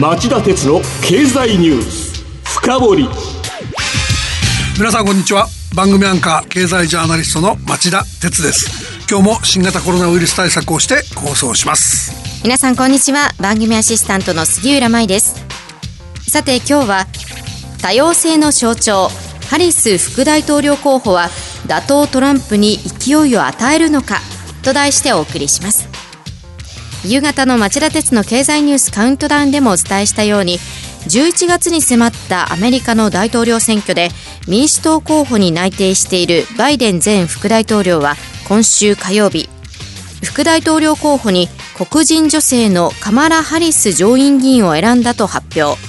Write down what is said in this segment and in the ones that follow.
町田鉄の経済ニュース深掘り。皆さんこんにちは。番組アンカー経済ジャーナリストの町田鉄です。今日も新型コロナウイルス対策をして放送します。皆さんこんにちは。番組アシスタントの杉浦舞です。さて今日は多様性の象徴ハリス副大統領候補は打倒トランプに勢いを与えるのかと題してお送りします夕方の町田鉄の経済ニュースカウントダウンでもお伝えしたように11月に迫ったアメリカの大統領選挙で民主党候補に内定しているバイデン前副大統領は今週火曜日副大統領候補に黒人女性のカマラ・ハリス上院議員を選んだと発表。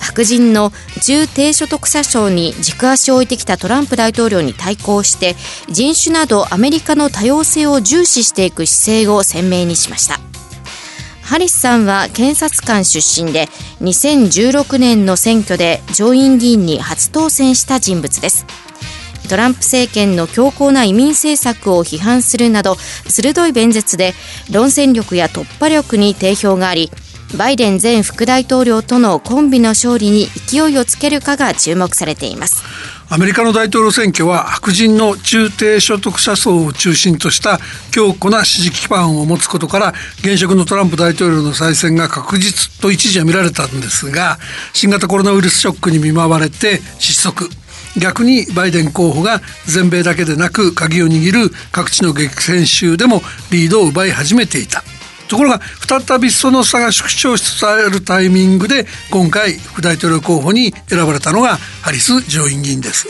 白人の中低所得者層に軸足を置いてきたトランプ大統領に対抗して人種などアメリカの多様性を重視していく姿勢を鮮明にしました。ハリスさんは検察官出身で2016年の選挙で上院議員に初当選した人物です。トランプ政権の強硬な移民政策を批判するなど鋭い弁舌で論戦力や突破力に定評がありバイデン前副大統領とのコンビの勝利に勢いをつけるかが注目されています。アメリカの大統領選挙は白人の中低所得者層を中心とした強固な支持基盤を持つことから現職のトランプ大統領の再選が確実と一時は見られたんですが新型コロナウイルスショックに見舞われて失速。逆にバイデン候補が全米だけでなく鍵を握る各地の激戦州でもリードを奪い始めていた。ところが再びその差が縮小しつつあるタイミングで今回副大統領候補に選ばれたのがハリス上院議員です。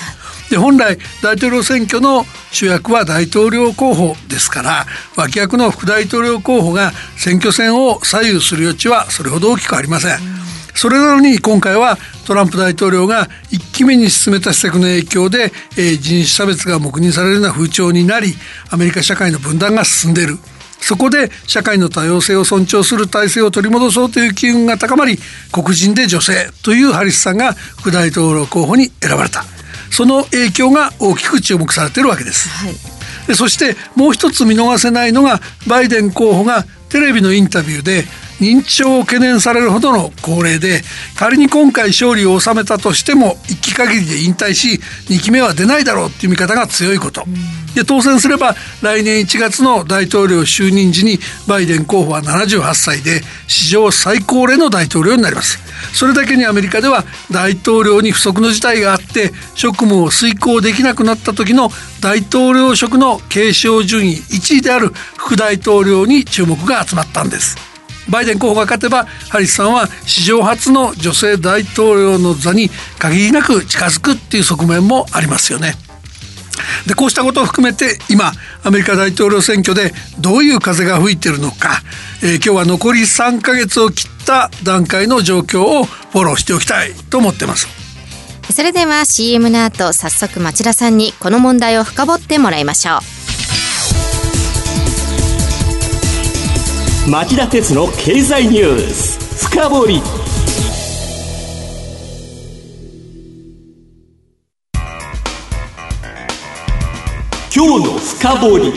で本来大統領選挙の主役は大統領候補ですから脇役の副大統領候補が選挙戦を左右する余地はそれほど大きくありません。それなのに今回はトランプ大統領が1期目に進めた施策の影響で、えー、人種差別が黙認されるような風潮になりアメリカ社会の分断が進んでいるそこで社会の多様性を尊重する体制を取り戻そうという機運が高まり黒人で女性というハリスさんが副大統領候補に選ばれた。その影響が大きく注目されているわけです、はい、でそしてもう一つ見逃せないのがバイデン候補がテレビのインタビューで認知症を懸念されるほどの高齢で仮に今回勝利を収めたとしても1期限りで引退し2期目は出ないだろうっていう見方が強いこと。で当選すれば来年1月の大統領就任時にバイデン候補は78歳で史上最高齢の大統領になりますそれだけにアメリカでは大統領に不測の事態があって職務を遂行できなくなった時の大統領職の継承順位1位である副大統領に注目が集まったんですバイデン候補が勝てばハリスさんは史上初の女性大統領の座に限りなく近づくっていう側面もありますよね。でこうしたことを含めて今アメリカ大統領選挙でどういう風が吹いているのか、えー、今日は残り3ヶ月を切った段階の状況をフォローしておきたいと思ってます。それでは CM の後早速町田さんにこの問題を深掘ってもらいましょう。町田鉄の経済ニュース。深掘今日の深掘り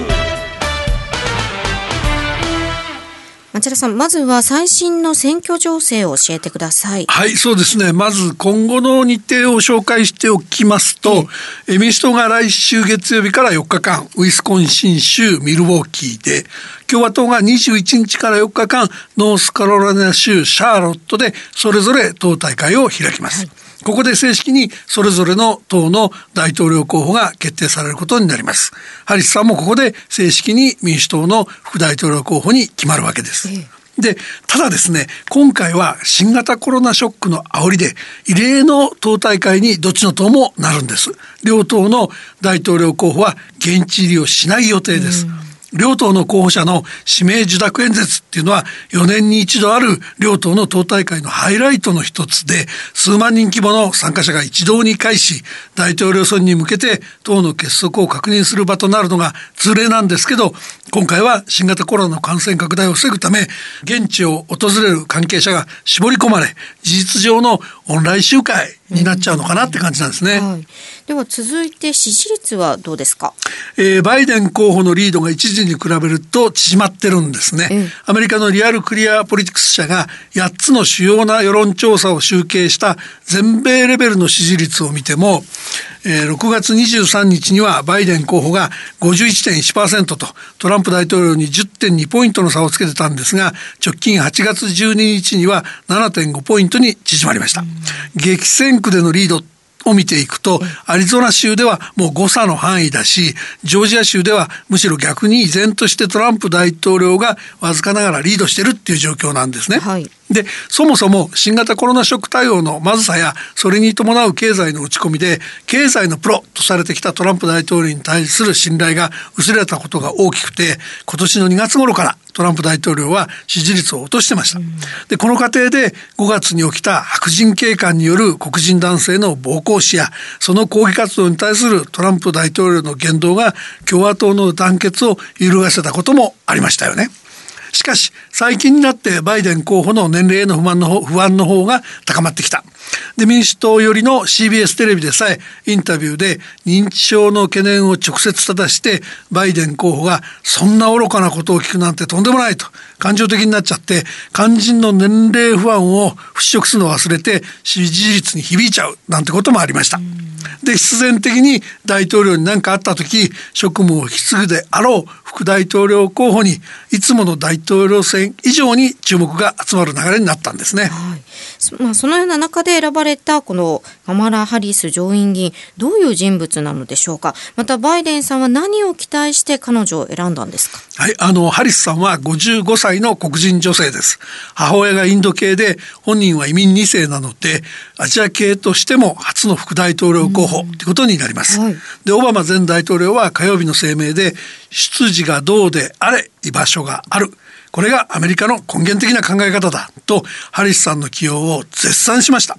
町田さん、まずは最新の選挙情勢を教えてください。はい、そうですね。まず今後の日程を紹介しておきますと、え民主党が来週月曜日から4日間、ウィスコンシン州ミルウォーキーで、共和党が21日から4日間、ノースカロライナ州シャーロットで、それぞれ党大会を開きます。はいここで正式にそれぞれの党の大統領候補が決定されることになります。ハリスさんもここで正式に民主党の副大統領候補に決まるわけです。で、ただですね、今回は新型コロナショックの煽りで、異例の党大会にどっちの党もなるんです。両党の大統領候補は現地入りをしない予定です。両党の候補者の指名受諾演説っていうのは4年に一度ある両党の党大会のハイライトの一つで数万人規模の参加者が一堂に会し大統領選に向けて党の結束を確認する場となるのが通例なんですけど今回は新型コロナの感染拡大を防ぐため現地を訪れる関係者が絞り込まれ事実上のオンライン集会になっちゃうのかなって感じなんですね。はい、では続いて支持率はどうですか、えー、バイデン候補のリードが一時に比べると縮まってるんですね。アメリカのリアルクリアポリティクス社が8つの主要な世論調査を集計した全米レベルの支持率を見ても、えー、6月23日にはバイデン候補が51.1%とトランプ大統領に10.2ポイントの差をつけてたんですが直近8月12日には7.5ポイントに縮まりました。激戦区でのリードを見ていくと、アリゾナ州ではもう誤差の範囲だし、ジョージア州ではむしろ逆に依然としてトランプ大統領がわずかながらリードしてるっていう状況なんですね。はいで、そもそも新型コロナショック対応のまずさや、それに伴う経済の打ち込みで、経済のプロとされてきたトランプ大統領に対する信頼が薄れたことが大きくて、今年の2月頃からトランプ大統領は支持率を落としてました。で、この過程で5月に起きた白人警官による黒人男性の暴行死や、その抗議活動に対するトランプ大統領の言動が共和党の団結を揺るがせたこともありましたよね。しかし、最近になってバイデン候補の年齢への不満の不安の方が高まってきた。で、民主党寄りの CBS テレビでさえインタビューで認知症の懸念を直接正して、バイデン候補がそんな愚かなことを聞くなんてとんでもないと感情的になっちゃって、肝心の年齢不安を払拭するのを忘れて支持率に響いちゃうなんてこともありました。で、必然的に大統領に何かあった時、職務を引き継ぐであろう副大統領候補に、いつもの大統領選以上に注目が集まる流れになったんですね。はいまあ、そのような中で選ばれたこのカマラ・ハリス上院議員、どういう人物なのでしょうか？また、バイデンさんは何を期待して彼女を選んだんですか？はい、あの、ハリスさんは55歳の黒人女性です。母親がインド系で、本人は移民2世なので、アジア系としても初の副大統領候補ということになります。はい、で、オバマ前大統領は火曜日の声明で、出自がどうであれ、居場所がある。これがアメリカの根源的な考え方だとハリスさんの起用を絶賛しました。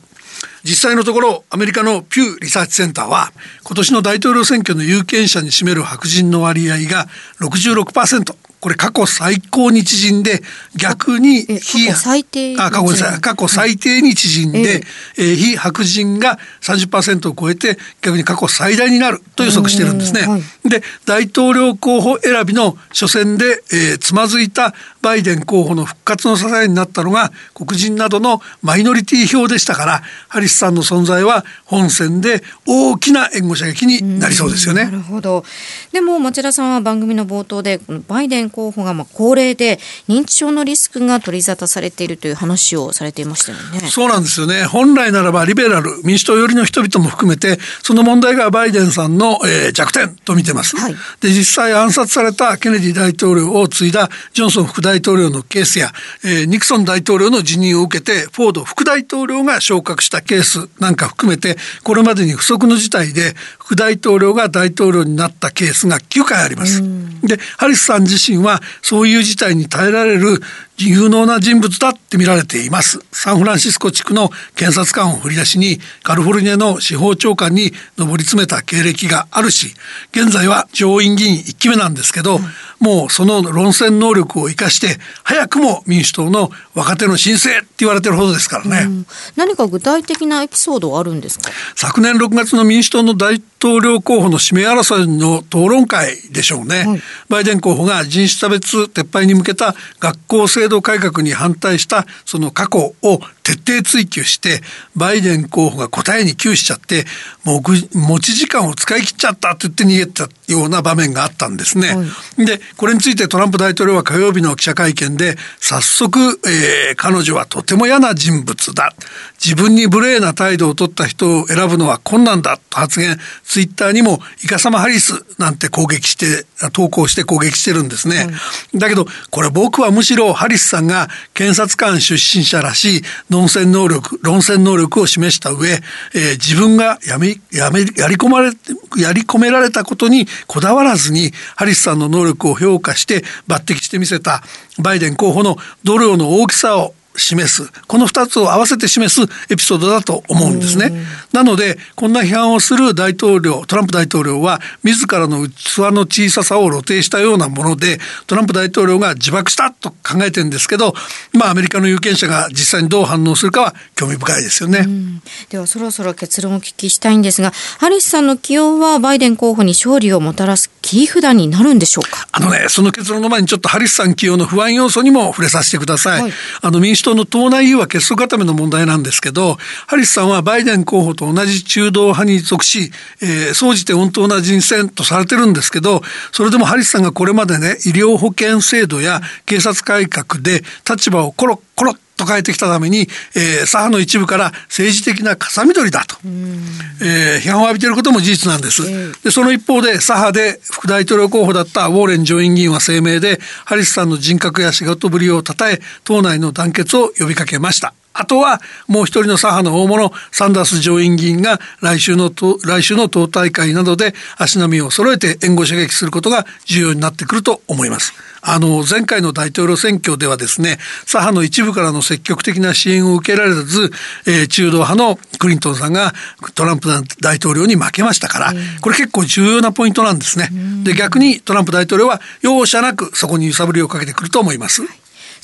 実際のところアメリカのピューリサーチセンターは今年の大統領選挙の有権者に占める白人の割合が66%これ過去最高に縮んで逆に非最低あ過去過去最低に縮んで、えー、非白人が30%を超えて逆に過去最大になると予測してるんですね。はい、で大統領候補選びの初戦で、えー、つまずいたバイデン候補の復活の支えになったのが黒人などのマイノリティ票でしたからハリスさんの存在は本選で大きな援護射撃になりそうですよね。なるほどでも町田さんは番組の冒頭でバイデン候補がまあ高齢で認知症のリスクが取り沙汰されているという話をされていましたよね。そうなんですよね。本来ならばリベラル民主党寄りの人々も含めてその問題がバイデンさんの、えー、弱点と見てます。はい、で実際暗殺されたケネディ大統領を継いだジョンソン副大統領のケースや、えー、ニクソン大統領の辞任を受けてフォード副大統領が昇格したケースなんか含めてこれまでに不測の事態で副大統領が大統領になったケースが9回あります。でハリスさん自身はそういう事態に耐えられる有能な人物だって見られています。サンフランシスコ地区の検察官を振り出しにカリフォルニアの司法長官に上り詰めた経歴があるし、現在は上院議員1期目なんですけど、もうその論戦能力を生かして早くも民主党の若手の新星って言われてるほどですからね、うん、何か具体的なエピソードあるんですか？昨年6月の民主党の大統領候補の指名争いの討論会でしょうね、はい、バイデン候補が人種差別撤廃に向けた学校制度改革に反対したその過去を徹底追及してバイデン候補が答えに窮しちゃってもう持ち時間を使い切っちゃったって言って逃げたような場面があったんですね。はい、でこれについてトランプ大統領は火曜日の記者会見で早速、えー、彼女はとても嫌な人物だ。自分に無礼な態度を取った人を選ぶのは困難だと発言。ツイッターにもイカサマハリスなんて攻撃して投稿して攻撃してるんですね。はい、だけどこれ僕はむしろハリスさんが検察官出身者らしい論戦能力、論戦能力を示した上、えー、自分がやめ、やめ、やり込まれ、やり込められたことにこだわらずに、ハリスさんの能力を評価して抜擢してみせたバイデン候補の度量の大きさを示すこの2つを合わせて示すエピソードだと思うんですね。なのでこんな批判をする大統領トランプ大統領は自らの器の小ささを露呈したようなものでトランプ大統領が自爆したと考えてるんですけどまあアメリカの有権者が実際にどう反応するかは興味深いですよね。ではそろそろ結論をお聞きしたいんですがハリスさんの起用はバイデン候補に勝利をもたらす切り札になるんでしょうか？あのねその結論の前にちょっとハリスさん起用の不安要素にも触れさせてください。はい、あの民主党の党内融和結束固めの問題なんですけどハリスさんはバイデン候補と同じ中道派に属し、えー、総じて穏当な人選とされてるんですけどそれでもハリスさんがこれまでね医療保険制度や警察改革で立場をコロコロッと変えてきたために、えー、左派の一部から政治的な風見取りだと、えー、批判を浴びていることも事実なんです。でその一方で左派で副大統領候補だったウォーレン上院議員は声明でハリスさんの人格や仕事ぶりを称え党内の団結を呼びかけました。あとはもう一人の左派の大物サンダース上院議員が来週の来週の党大会などで足並みを揃えて援護射撃することが重要になってくると思います。あの前回の大統領選挙ではですね左派の一部からの積極的な支援を受けられず、えー、中道派のクリントンさんがトランプ大統領に負けましたからこれ結構重要なポイントなんですね。で逆にトランプ大統領は容赦なくそこに揺さぶりをかけてくると思います。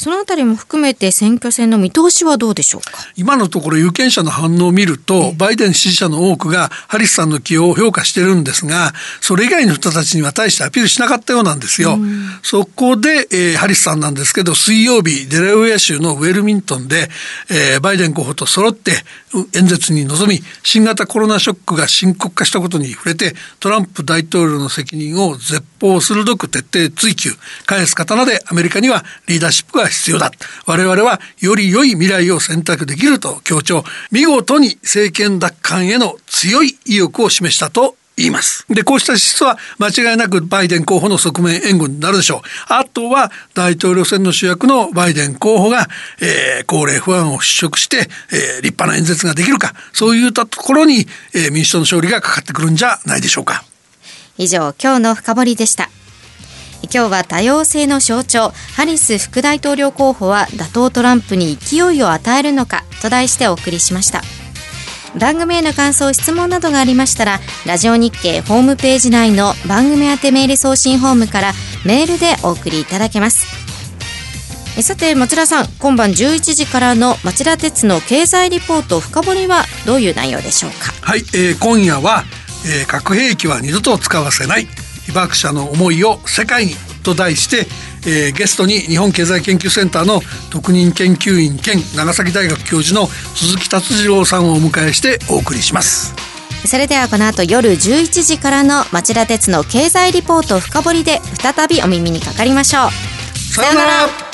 そのあたりも含めて選挙戦の見通しはどうでしょうか？今のところ有権者の反応を見ると、バイデン支持者の多くがハリスさんの起用を評価してるんですが、それ以外の人たちには大してアピールしなかったようなんですよ。そこで、えー、ハリスさんなんですけど、水曜日、デラウェア州のウェルミントンで、えー、バイデン候補と揃って演説に臨み、新型コロナショックが深刻化したことに触れて、トランプ大統領の責任を絶法鋭く徹底追及、返す刀でアメリカにはリーダーシップが必要だ。我々はより良い未来を選択できると強調。見事に政権奪還への強い意欲を示したと言います。で、こうした質は間違いなくバイデン候補の側面援護になるでしょう。あとは大統領選の主役のバイデン候補が、えー、高齢不安を払拭して、えー、立派な演説ができるか、そういったところに、えー、民主党の勝利がかかってくるんじゃないでしょうか。以上、今日の深掘りでした。今日は多様性の象徴ハリス副大統領候補は打倒トランプに勢いを与えるのかと題してお送りしました。番組への感想質問などがありましたらラジオ日経ホームページ内の番組宛てメール送信ホームからメールでお送りいただけます。さて町田さん今晩11時からの町田鉄の経済リポート深掘りはどういう内容でしょうか？はい、えー、今夜は、えー、核兵器は二度と使わせない。被爆者の思いを世界にと題して、えー、ゲストに日本経済研究センターの特任研究員兼長崎大学教授の鈴木達次郎さんをお迎えしてお送りします。それではこの後夜11時からの町田鉄の経済リポート深掘りで再びお耳にかかりましょう。さようなら